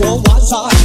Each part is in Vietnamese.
我玩晒。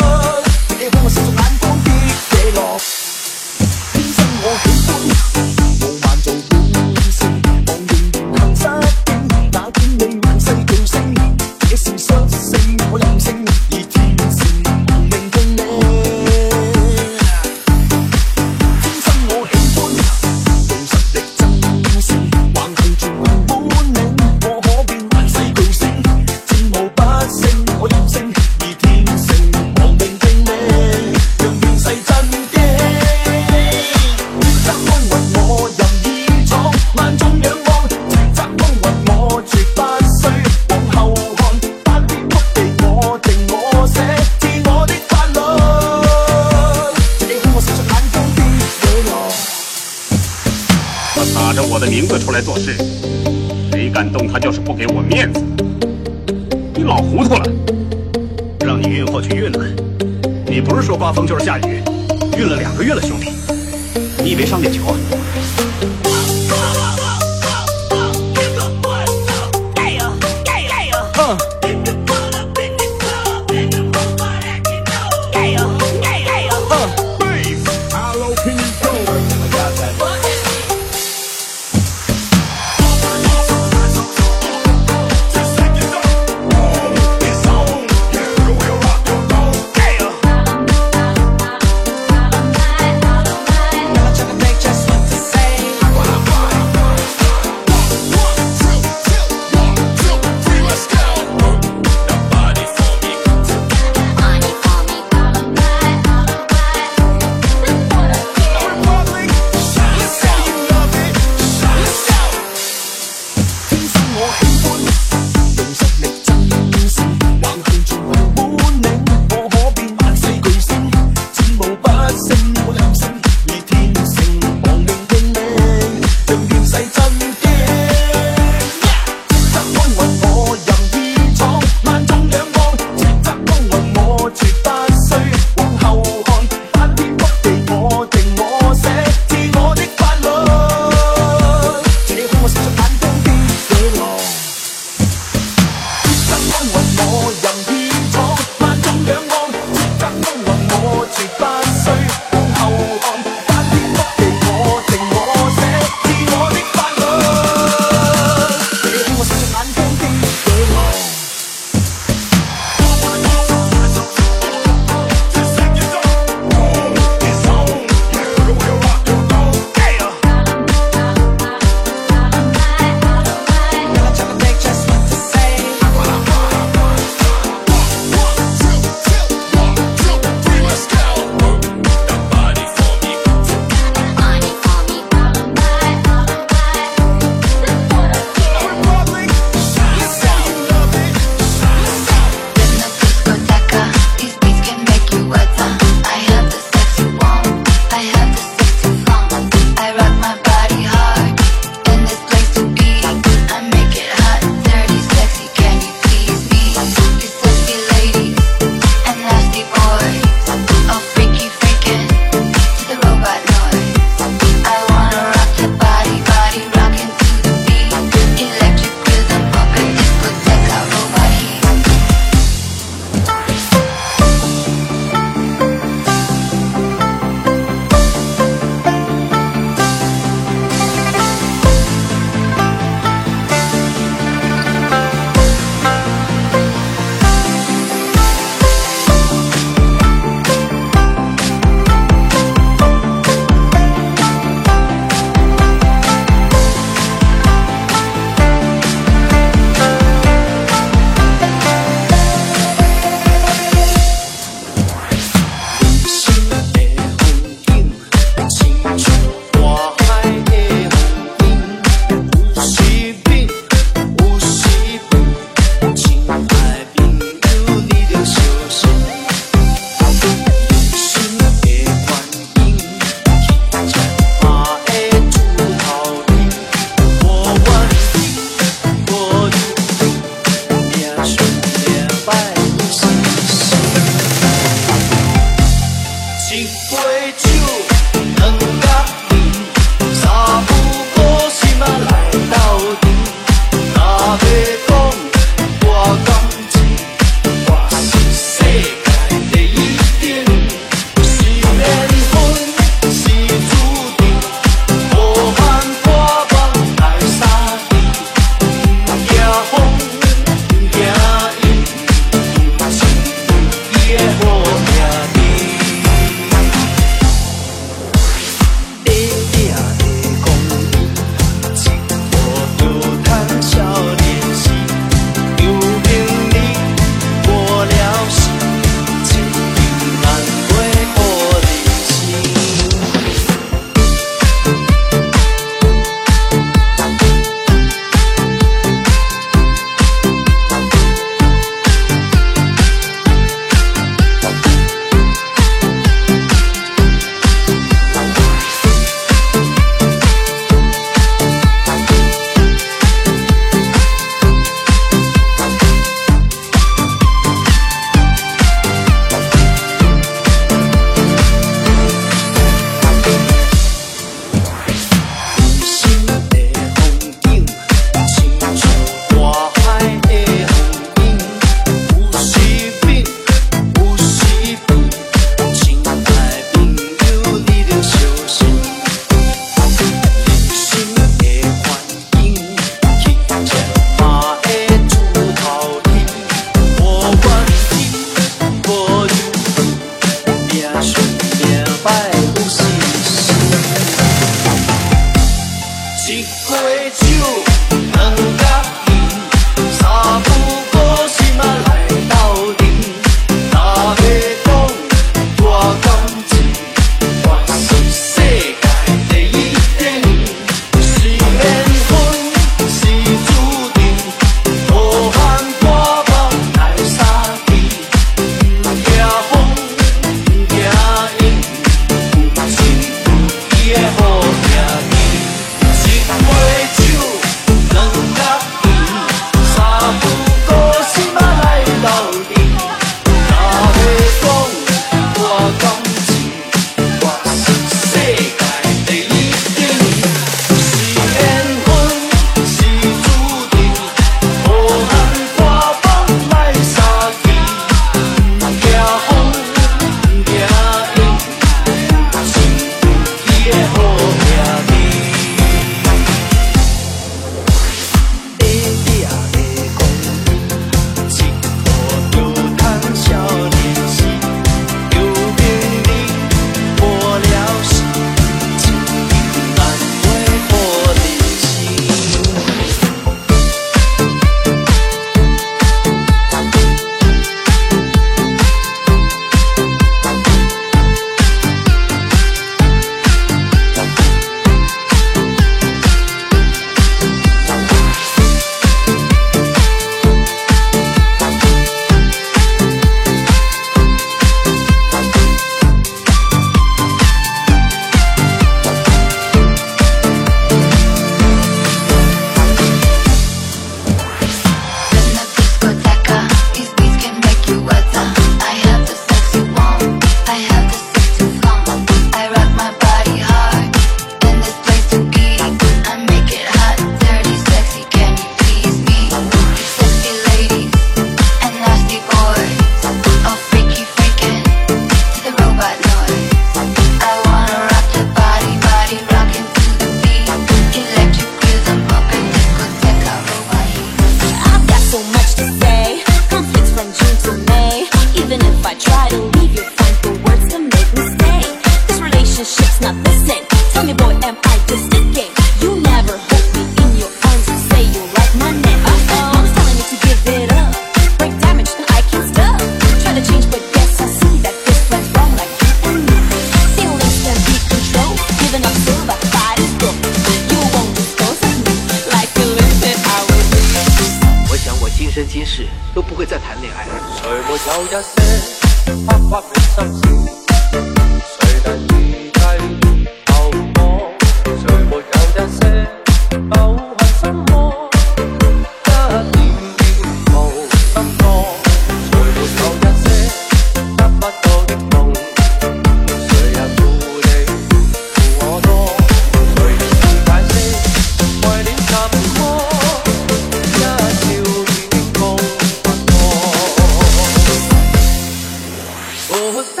was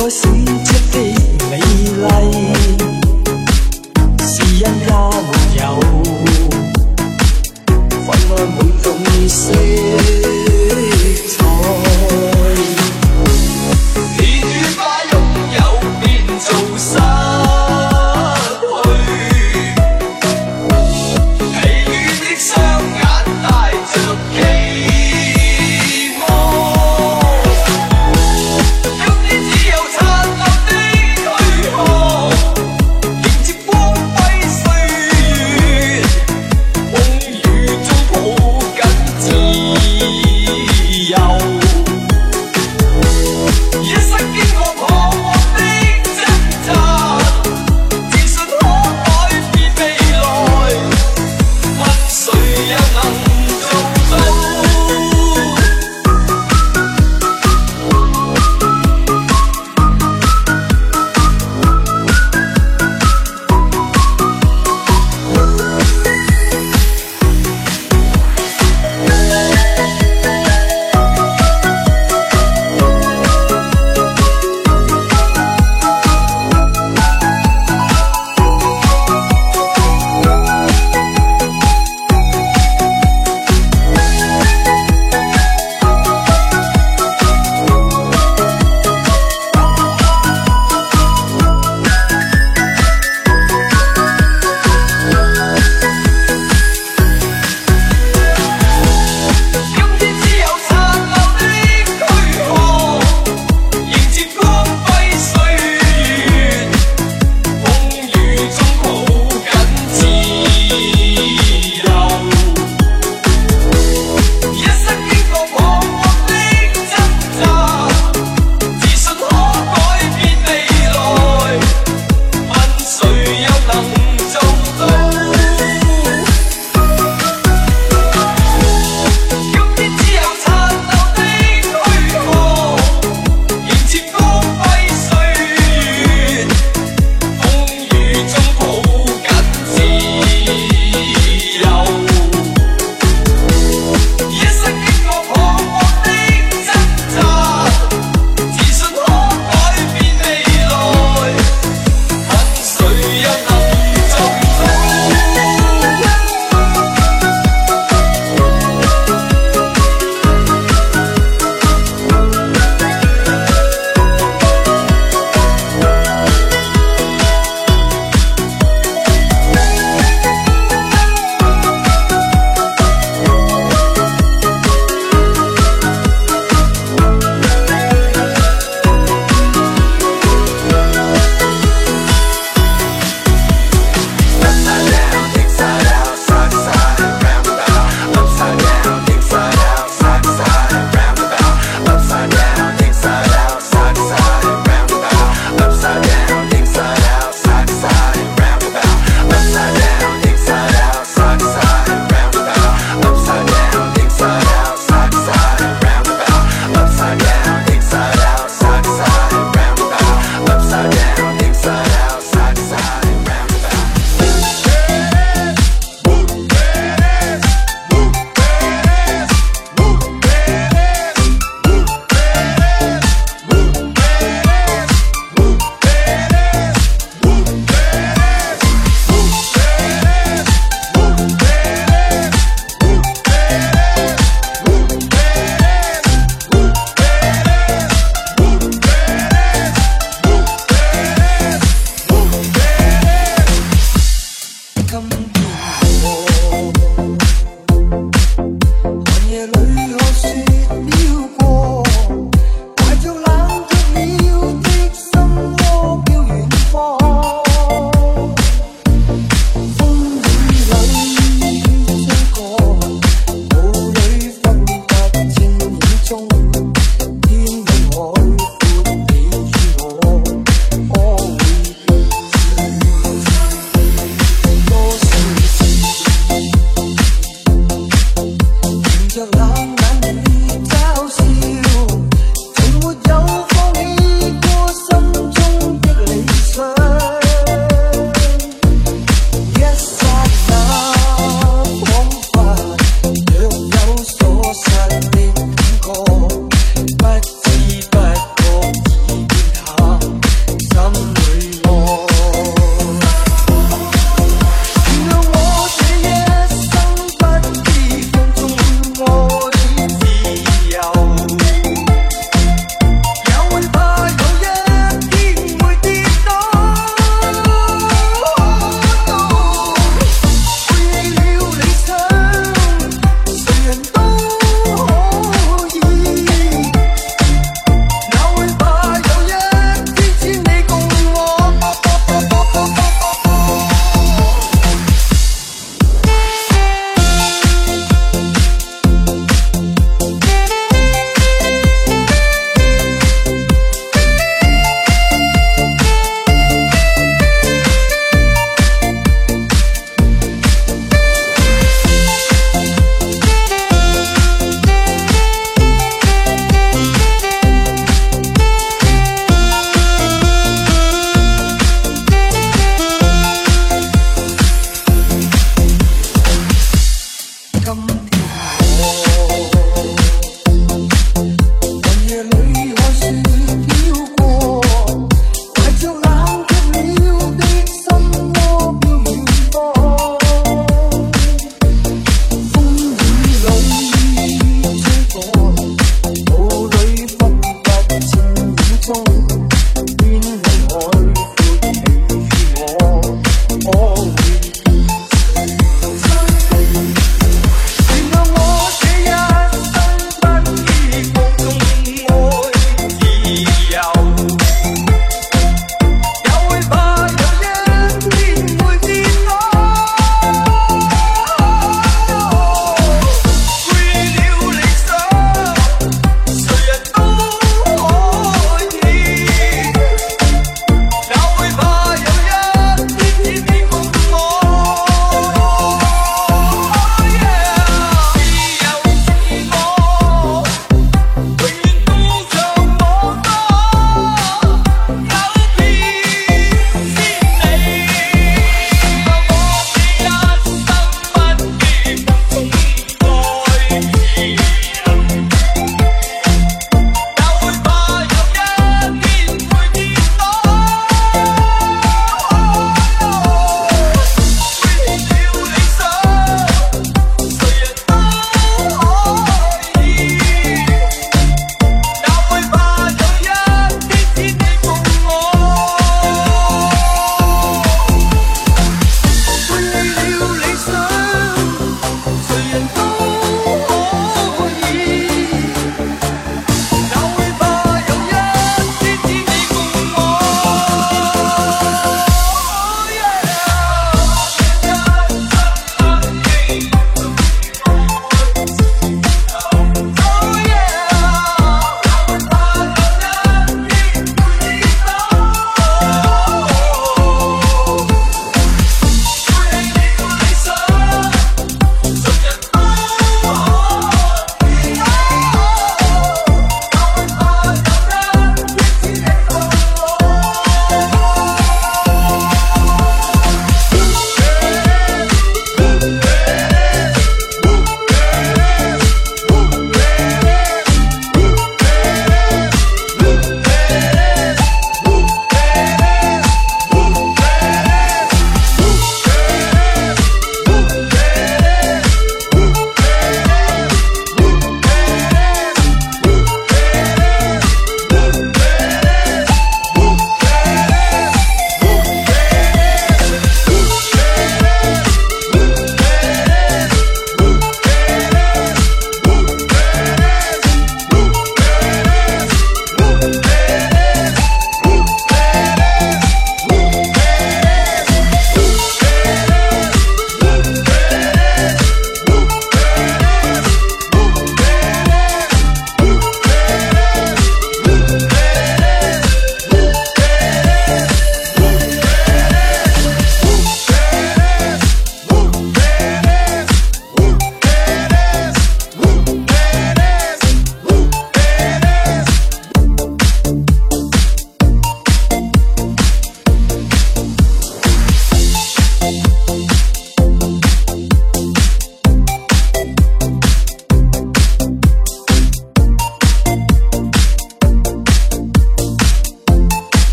彩閃出的美麗，是因家沒有，昏安滿洞悉。